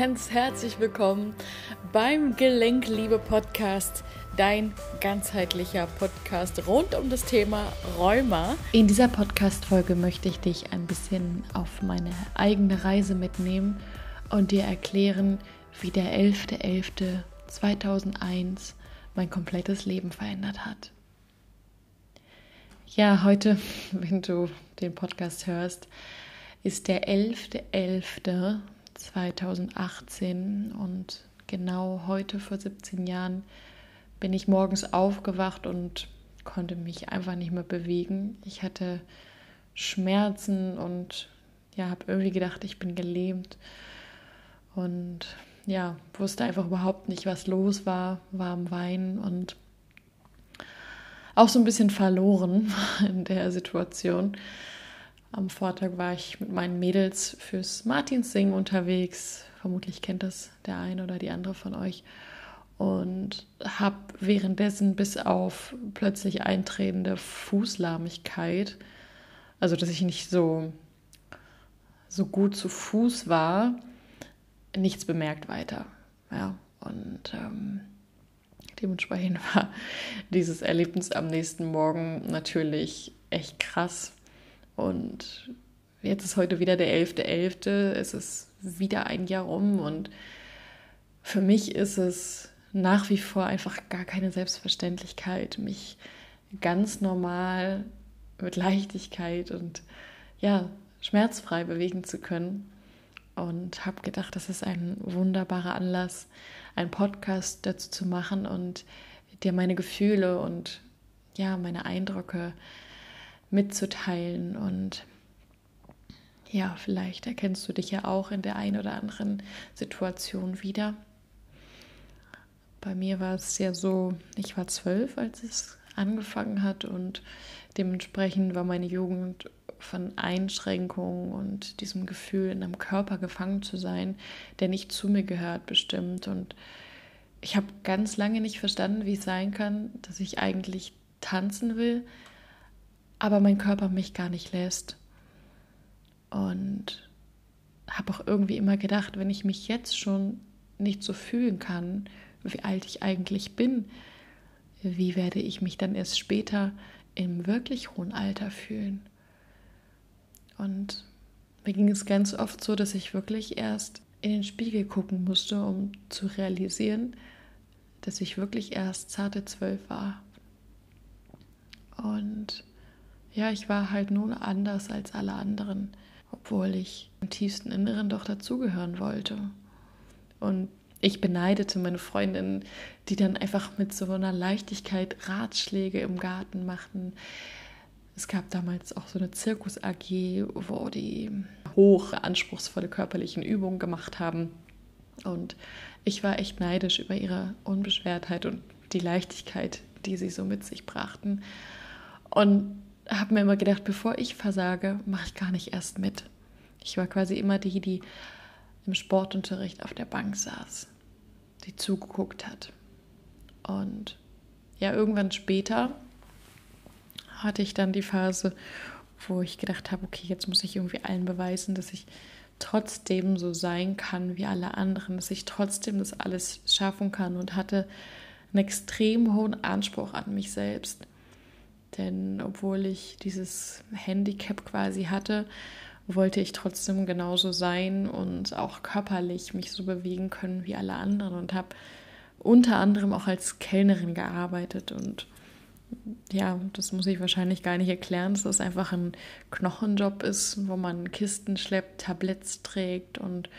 ganz herzlich willkommen beim Gelenkliebe Podcast, dein ganzheitlicher Podcast rund um das Thema Rheuma. In dieser Podcast-Folge möchte ich dich ein bisschen auf meine eigene Reise mitnehmen und dir erklären, wie der 11.11.2001 mein komplettes Leben verändert hat. Ja, heute, wenn du den Podcast hörst, ist der 11.11.2018 und genau heute vor 17 Jahren bin ich morgens aufgewacht und konnte mich einfach nicht mehr bewegen. Ich hatte Schmerzen und ja, habe irgendwie gedacht, ich bin gelähmt und ja, wusste einfach überhaupt nicht, was los war, war am Weinen und auch so ein bisschen verloren in der Situation. Am Vortag war ich mit meinen Mädels fürs Martinssingen unterwegs. Vermutlich kennt das der eine oder die andere von euch. Und habe währenddessen bis auf plötzlich eintretende Fußlahmigkeit, also dass ich nicht so, so gut zu Fuß war, nichts bemerkt weiter. Ja, und ähm, dementsprechend war dieses Erlebnis am nächsten Morgen natürlich echt krass und jetzt ist heute wieder der 11.11. .11. Es ist wieder ein Jahr rum und für mich ist es nach wie vor einfach gar keine Selbstverständlichkeit, mich ganz normal mit Leichtigkeit und ja, schmerzfrei bewegen zu können. Und habe gedacht, das ist ein wunderbarer Anlass, einen Podcast dazu zu machen und dir meine Gefühle und ja, meine Eindrücke mitzuteilen. Und ja, vielleicht erkennst du dich ja auch in der einen oder anderen Situation wieder. Bei mir war es ja so, ich war zwölf, als es angefangen hat und dementsprechend war meine Jugend von Einschränkungen und diesem Gefühl, in einem Körper gefangen zu sein, der nicht zu mir gehört, bestimmt. Und ich habe ganz lange nicht verstanden, wie es sein kann, dass ich eigentlich tanzen will, aber mein Körper mich gar nicht lässt. Und habe auch irgendwie immer gedacht, wenn ich mich jetzt schon nicht so fühlen kann, wie alt ich eigentlich bin, wie werde ich mich dann erst später im wirklich hohen Alter fühlen? Und mir ging es ganz oft so, dass ich wirklich erst in den Spiegel gucken musste, um zu realisieren, dass ich wirklich erst zarte zwölf war. Und ja, ich war halt nun anders als alle anderen, obwohl ich im tiefsten Inneren doch dazugehören wollte. Und ich beneidete meine Freundinnen, die dann einfach mit so einer Leichtigkeit Ratschläge im Garten machten. Es gab damals auch so eine Zirkus-AG, wo die hoch anspruchsvolle körperlichen Übungen gemacht haben. Und ich war echt neidisch über ihre Unbeschwertheit und die Leichtigkeit, die sie so mit sich brachten. Und habe mir immer gedacht, bevor ich versage, mache ich gar nicht erst mit. Ich war quasi immer die, die im Sportunterricht auf der Bank saß, die zugeguckt hat. Und ja, irgendwann später hatte ich dann die Phase, wo ich gedacht habe, okay, jetzt muss ich irgendwie allen beweisen, dass ich trotzdem so sein kann wie alle anderen, dass ich trotzdem das alles schaffen kann und hatte einen extrem hohen Anspruch an mich selbst. Denn obwohl ich dieses Handicap quasi hatte, wollte ich trotzdem genauso sein und auch körperlich mich so bewegen können wie alle anderen und habe unter anderem auch als Kellnerin gearbeitet und ja, das muss ich wahrscheinlich gar nicht erklären, dass das einfach ein Knochenjob ist, wo man Kisten schleppt, Tabletts trägt und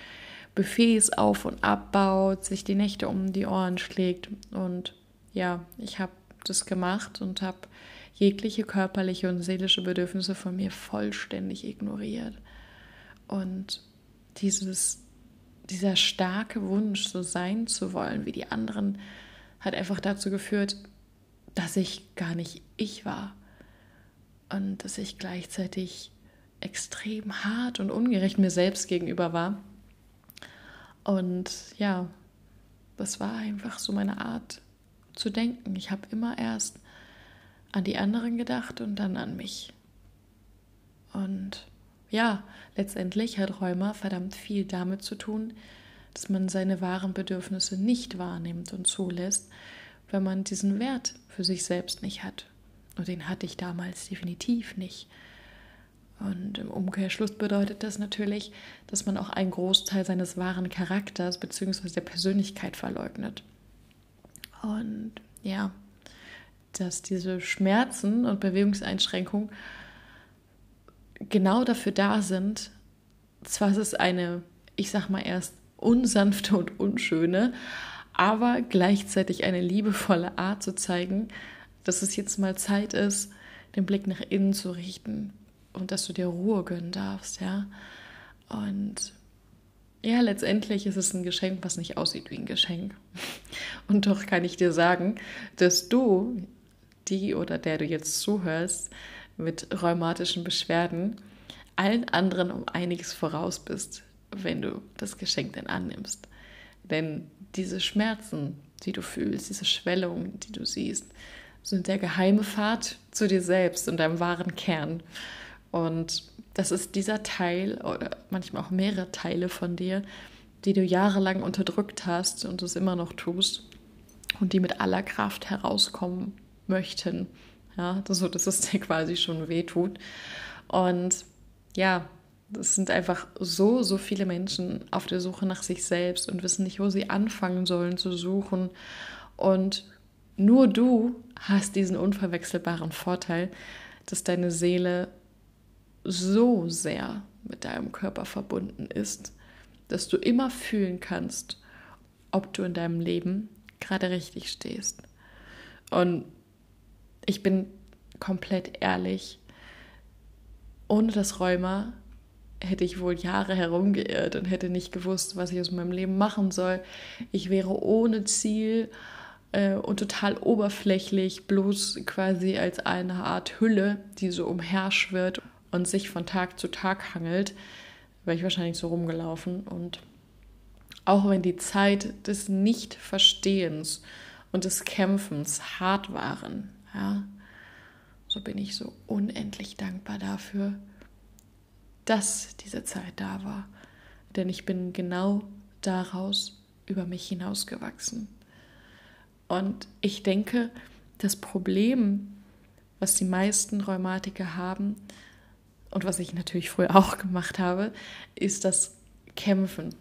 Buffets auf und abbaut, sich die Nächte um die Ohren schlägt. Und ja, ich habe das gemacht und habe jegliche körperliche und seelische Bedürfnisse von mir vollständig ignoriert. Und dieses, dieser starke Wunsch, so sein zu wollen wie die anderen, hat einfach dazu geführt, dass ich gar nicht ich war. Und dass ich gleichzeitig extrem hart und ungerecht mir selbst gegenüber war. Und ja, das war einfach so meine Art zu denken. Ich habe immer erst an die anderen gedacht und dann an mich. Und ja, letztendlich hat Rheuma verdammt viel damit zu tun, dass man seine wahren Bedürfnisse nicht wahrnimmt und zulässt, wenn man diesen Wert für sich selbst nicht hat. Und den hatte ich damals definitiv nicht. Und im Umkehrschluss bedeutet das natürlich, dass man auch einen Großteil seines wahren Charakters bzw. der Persönlichkeit verleugnet. Und ja, dass diese Schmerzen und Bewegungseinschränkungen genau dafür da sind, zwar ist es eine, ich sag mal erst unsanfte und unschöne, aber gleichzeitig eine liebevolle Art zu zeigen, dass es jetzt mal Zeit ist, den Blick nach innen zu richten und dass du dir Ruhe gönnen darfst, ja. Und ja, letztendlich ist es ein Geschenk, was nicht aussieht wie ein Geschenk. Und doch kann ich dir sagen, dass du, die oder der du jetzt zuhörst, mit rheumatischen Beschwerden, allen anderen um einiges voraus bist, wenn du das Geschenk denn annimmst. Denn diese Schmerzen, die du fühlst, diese Schwellungen, die du siehst, sind der geheime Pfad zu dir selbst und deinem wahren Kern. Und das ist dieser Teil oder manchmal auch mehrere Teile von dir, die du jahrelang unterdrückt hast und es immer noch tust und die mit aller Kraft herauskommen möchten. Ja, so dass es dir quasi schon wehtut. Und ja, es sind einfach so, so viele Menschen auf der Suche nach sich selbst und wissen nicht, wo sie anfangen sollen zu suchen. Und nur du hast diesen unverwechselbaren Vorteil, dass deine Seele so sehr mit deinem Körper verbunden ist, dass du immer fühlen kannst, ob du in deinem Leben gerade richtig stehst. Und ich bin komplett ehrlich, ohne das Rheuma hätte ich wohl Jahre herumgeirrt und hätte nicht gewusst, was ich aus meinem Leben machen soll. Ich wäre ohne Ziel äh, und total oberflächlich, bloß quasi als eine Art Hülle, die so umherschwirrt und sich von Tag zu Tag hangelt, wäre ich wahrscheinlich so rumgelaufen. Und auch wenn die Zeit des Nichtverstehens und des Kämpfens hart waren, ja, so bin ich so unendlich dankbar dafür, dass diese Zeit da war. Denn ich bin genau daraus über mich hinausgewachsen. Und ich denke, das Problem, was die meisten Rheumatiker haben, und was ich natürlich früher auch gemacht habe, ist das Kämpfen.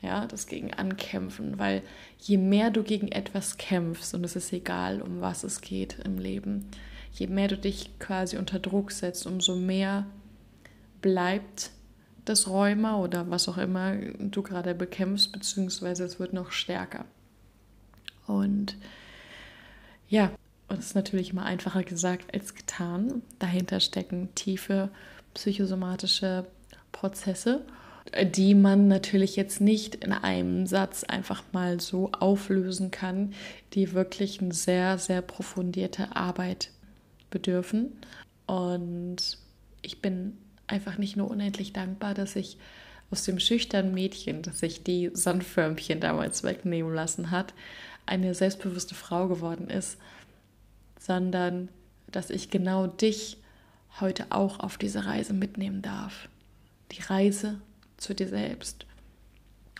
Ja, das gegen Ankämpfen, weil je mehr du gegen etwas kämpfst, und es ist egal, um was es geht im Leben, je mehr du dich quasi unter Druck setzt, umso mehr bleibt das Rheuma oder was auch immer du gerade bekämpfst, beziehungsweise es wird noch stärker. Und ja, und es ist natürlich immer einfacher gesagt als getan. Dahinter stecken tiefe psychosomatische Prozesse, die man natürlich jetzt nicht in einem Satz einfach mal so auflösen kann, die wirklich eine sehr, sehr profundierte Arbeit bedürfen. Und ich bin einfach nicht nur unendlich dankbar, dass ich aus dem schüchternen Mädchen, das sich die Sandförmchen damals wegnehmen lassen hat, eine selbstbewusste Frau geworden ist, sondern dass ich genau dich heute auch auf diese Reise mitnehmen darf. Die Reise zu dir selbst.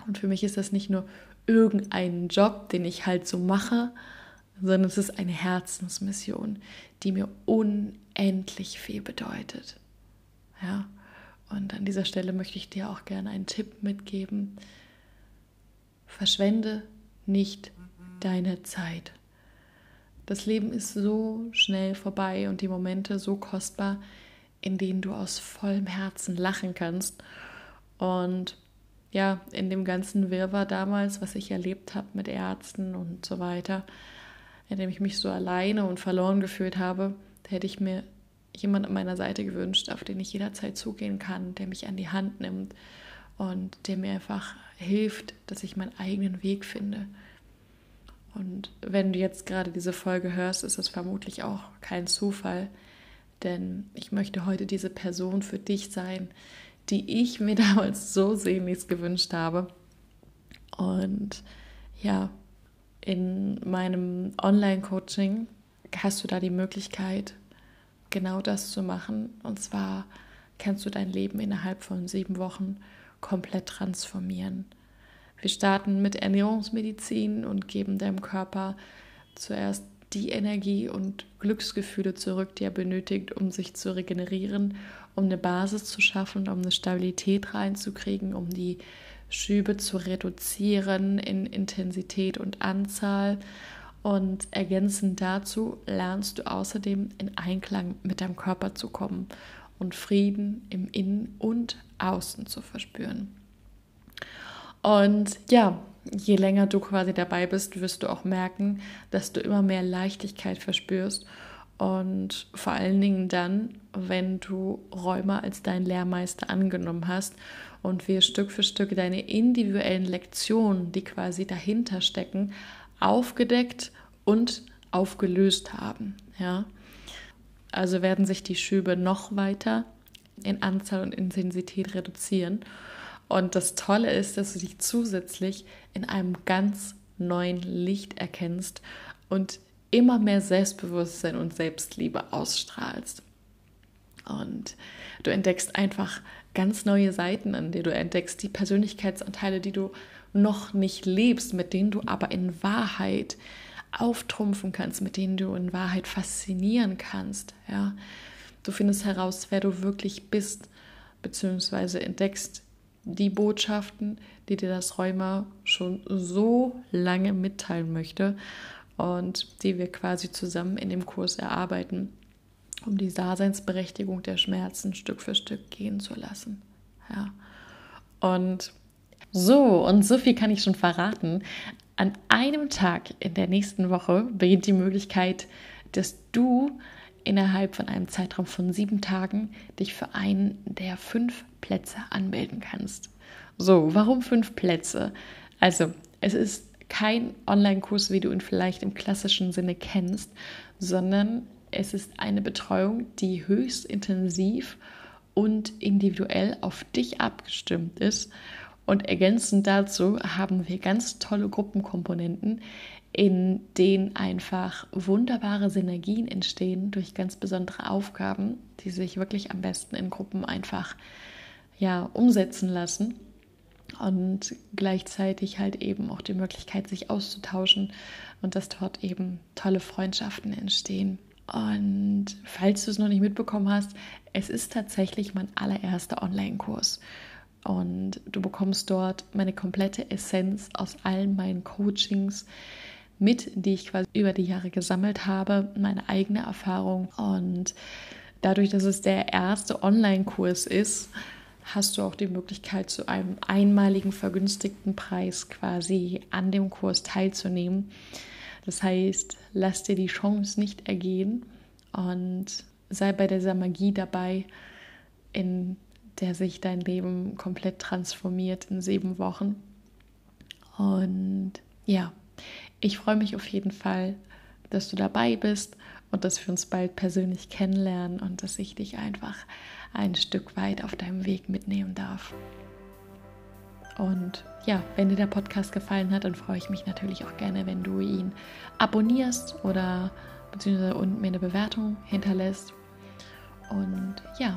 Und für mich ist das nicht nur irgendein Job, den ich halt so mache, sondern es ist eine Herzensmission, die mir unendlich viel bedeutet. Ja, und an dieser Stelle möchte ich dir auch gerne einen Tipp mitgeben. Verschwende nicht deine Zeit. Das Leben ist so schnell vorbei und die Momente so kostbar, in denen du aus vollem Herzen lachen kannst. Und ja, in dem ganzen Wirrwarr damals, was ich erlebt habe mit Ärzten und so weiter, in dem ich mich so alleine und verloren gefühlt habe, hätte ich mir jemand an meiner Seite gewünscht, auf den ich jederzeit zugehen kann, der mich an die Hand nimmt und der mir einfach hilft, dass ich meinen eigenen Weg finde. Und wenn du jetzt gerade diese Folge hörst, ist es vermutlich auch kein Zufall, denn ich möchte heute diese Person für dich sein, die ich mir damals so sehnlichst gewünscht habe. Und ja, in meinem Online-Coaching hast du da die Möglichkeit, genau das zu machen. Und zwar kannst du dein Leben innerhalb von sieben Wochen komplett transformieren. Wir starten mit Ernährungsmedizin und geben deinem Körper zuerst die Energie und Glücksgefühle zurück, die er benötigt, um sich zu regenerieren, um eine Basis zu schaffen, um eine Stabilität reinzukriegen, um die Schübe zu reduzieren in Intensität und Anzahl. Und ergänzend dazu lernst du außerdem in Einklang mit deinem Körper zu kommen und Frieden im Innen und Außen zu verspüren. Und ja, je länger du quasi dabei bist, wirst du auch merken, dass du immer mehr Leichtigkeit verspürst. Und vor allen Dingen dann, wenn du Räume als dein Lehrmeister angenommen hast und wir Stück für Stück deine individuellen Lektionen, die quasi dahinter stecken, aufgedeckt und aufgelöst haben. Ja? Also werden sich die Schübe noch weiter in Anzahl und Intensität reduzieren. Und das Tolle ist, dass du dich zusätzlich in einem ganz neuen Licht erkennst und immer mehr Selbstbewusstsein und Selbstliebe ausstrahlst. Und du entdeckst einfach ganz neue Seiten an dir. Du entdeckst die Persönlichkeitsanteile, die du noch nicht lebst, mit denen du aber in Wahrheit auftrumpfen kannst, mit denen du in Wahrheit faszinieren kannst. Ja? Du findest heraus, wer du wirklich bist, beziehungsweise entdeckst die Botschaften, die dir das Rheuma schon so lange mitteilen möchte und die wir quasi zusammen in dem Kurs erarbeiten, um die Daseinsberechtigung der Schmerzen Stück für Stück gehen zu lassen. Ja. Und so, und so viel kann ich schon verraten. An einem Tag in der nächsten Woche beginnt die Möglichkeit, dass du innerhalb von einem Zeitraum von sieben Tagen dich für einen der fünf Plätze anmelden kannst. So, warum fünf Plätze? Also, es ist kein Online-Kurs, wie du ihn vielleicht im klassischen Sinne kennst, sondern es ist eine Betreuung, die höchst intensiv und individuell auf dich abgestimmt ist. Und ergänzend dazu haben wir ganz tolle Gruppenkomponenten, in denen einfach wunderbare Synergien entstehen durch ganz besondere Aufgaben, die sich wirklich am besten in Gruppen einfach ja, umsetzen lassen und gleichzeitig halt eben auch die Möglichkeit, sich auszutauschen und dass dort eben tolle Freundschaften entstehen. Und falls du es noch nicht mitbekommen hast, es ist tatsächlich mein allererster Online-Kurs. Und du bekommst dort meine komplette Essenz aus allen meinen Coachings mit, die ich quasi über die Jahre gesammelt habe, meine eigene Erfahrung. Und dadurch, dass es der erste Online-Kurs ist, hast du auch die Möglichkeit, zu einem einmaligen vergünstigten Preis quasi an dem Kurs teilzunehmen. Das heißt, lass dir die Chance nicht ergehen und sei bei dieser Magie dabei, in der sich dein Leben komplett transformiert in sieben Wochen. Und ja, ich freue mich auf jeden Fall, dass du dabei bist und dass wir uns bald persönlich kennenlernen und dass ich dich einfach ein Stück weit auf deinem Weg mitnehmen darf. Und ja, wenn dir der Podcast gefallen hat, dann freue ich mich natürlich auch gerne, wenn du ihn abonnierst oder beziehungsweise und mir eine Bewertung hinterlässt. Und ja,